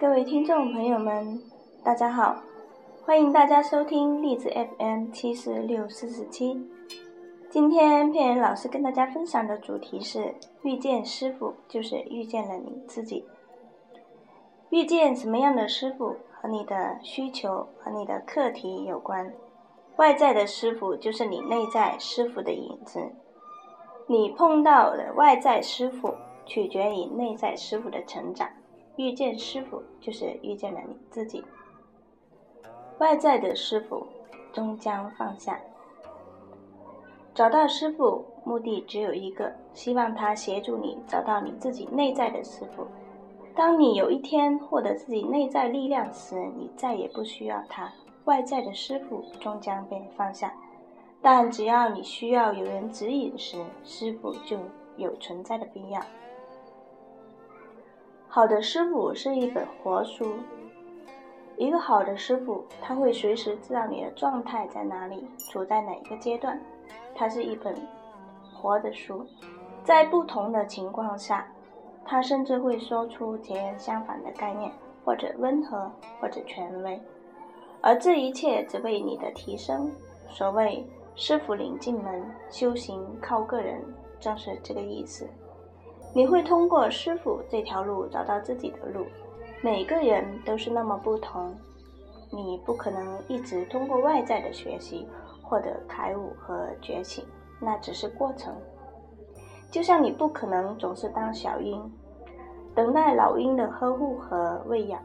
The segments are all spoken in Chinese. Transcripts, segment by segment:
各位听众朋友们，大家好，欢迎大家收听荔枝 FM 七四六四四七。今天片人老师跟大家分享的主题是：遇见师傅就是遇见了你自己。遇见什么样的师傅和你的需求和你的课题有关。外在的师傅就是你内在师傅的影子。你碰到的外在师傅取决于内在师傅的成长。遇见师傅就是遇见了你自己。外在的师傅终将放下。找到师傅，目的只有一个，希望他协助你找到你自己内在的师傅。当你有一天获得自己内在力量时，你再也不需要他。外在的师傅终将被放下。但只要你需要有人指引时，师傅就有存在的必要。好的师傅是一本活书。一个好的师傅，他会随时知道你的状态在哪里，处在哪个阶段。它是一本活的书，在不同的情况下，他甚至会说出截然相反的概念，或者温和，或者权威。而这一切只为你的提升。所谓“师傅领进门，修行靠个人”，正是这个意思。你会通过师傅这条路找到自己的路。每个人都是那么不同，你不可能一直通过外在的学习。获得开悟和觉醒，那只是过程。就像你不可能总是当小鹰，等待老鹰的呵护和喂养。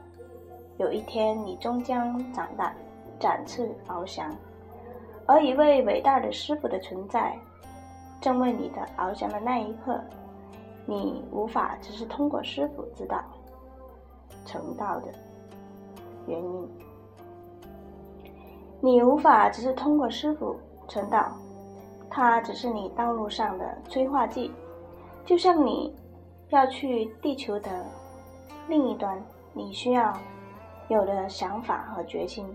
有一天，你终将长大，展翅翱翔。而一位伟大的师傅的存在，正为你的翱翔的那一刻，你无法只是通过师傅知道成道的原因。你无法只是通过师傅成道，他只是你道路上的催化剂，就像你要去地球的另一端，你需要有的想法和决心，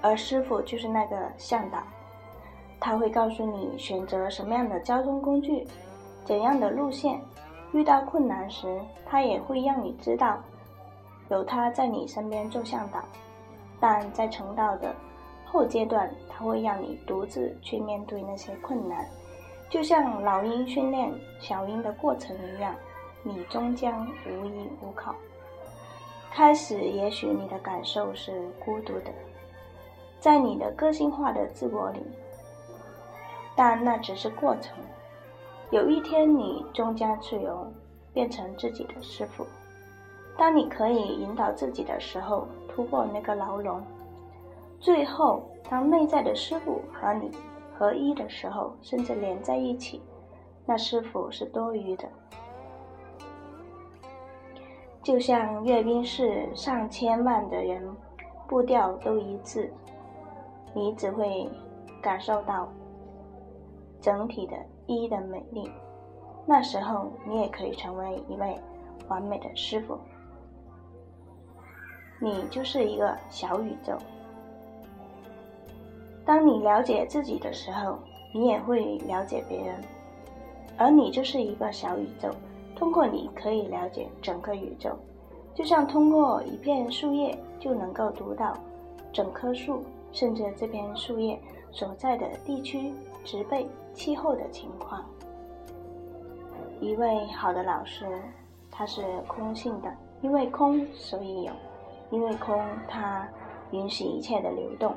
而师傅就是那个向导，他会告诉你选择什么样的交通工具，怎样的路线，遇到困难时，他也会让你知道，有他在你身边做向导。但在成道的后阶段，他会让你独自去面对那些困难，就像老鹰训练小鹰的过程一样，你终将无依无靠。开始，也许你的感受是孤独的，在你的个性化的自我里，但那只是过程。有一天，你终将自由，变成自己的师傅。当你可以引导自己的时候，突破那个牢笼。最后，当内在的师傅和你合一的时候，甚至连在一起，那师傅是多余的。就像阅兵式，上千万的人步调都一致，你只会感受到整体的一的美丽。那时候，你也可以成为一位完美的师傅。你就是一个小宇宙。当你了解自己的时候，你也会了解别人，而你就是一个小宇宙。通过你，可以了解整个宇宙，就像通过一片树叶就能够读到整棵树，甚至这片树叶所在的地区、植被、气候的情况。一位好的老师，他是空性的，因为空，所以有。因为空，它允许一切的流动。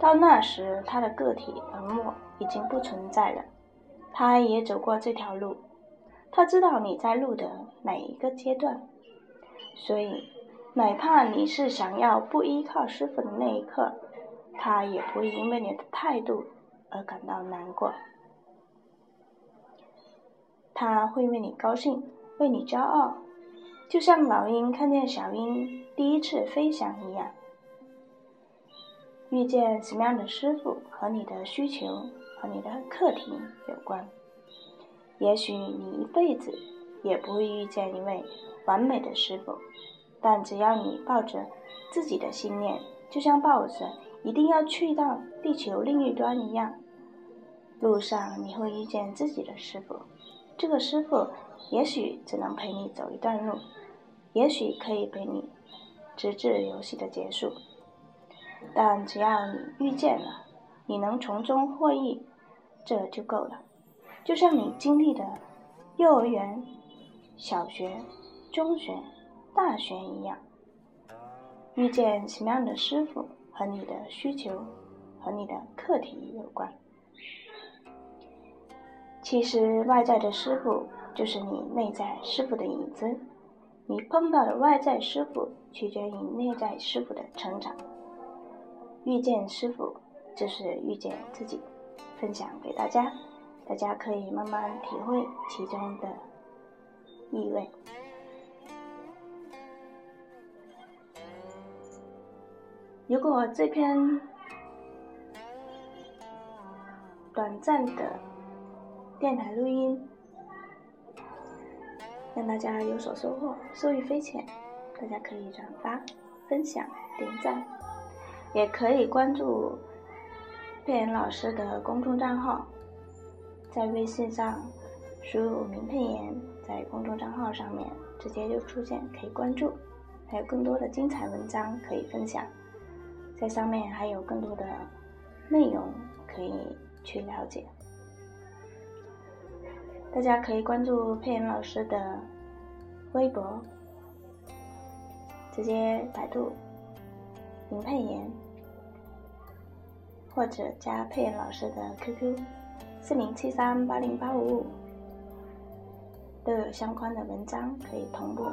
到那时，他的个体本末已经不存在了。他也走过这条路，他知道你在路的哪一个阶段。所以，哪怕你是想要不依靠师傅的那一刻，他也不会因为你的态度而感到难过。他会为你高兴，为你骄傲。就像老鹰看见小鹰第一次飞翔一样，遇见什么样的师傅和你的需求和你的课题有关。也许你一辈子也不会遇见一位完美的师傅，但只要你抱着自己的信念，就像抱着一定要去到地球另一端一样，路上你会遇见自己的师傅。这个师傅也许只能陪你走一段路，也许可以陪你直至游戏的结束。但只要你遇见了，你能从中获益，这就够了。就像你经历的幼儿园、小学、中学、大学一样，遇见什么样的师傅和你的需求和你的课题有关。其实外在的师傅就是你内在师傅的影子，你碰到的外在师傅取决于内在师傅的成长。遇见师傅就是遇见自己，分享给大家，大家可以慢慢体会其中的意味。如果这篇短暂的。电台录音，让大家有所收获，受益匪浅。大家可以转发、分享、点赞，也可以关注佩妍老师的公众账号，在微信上输入“名佩妍”，在公众账号上面直接就出现，可以关注。还有更多的精彩文章可以分享，在上面还有更多的内容可以去了解。大家可以关注佩妍老师的微博，直接百度“林佩妍”，或者加佩妍老师的 QQ 四零七三八零八五五，都有相关的文章可以同步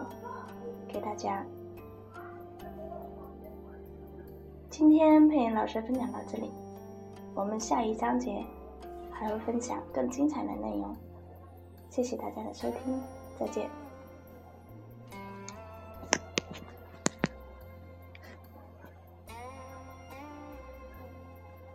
给大家。今天佩妍老师分享到这里，我们下一章节还会分享更精彩的内容。谢谢大家的收听，再见。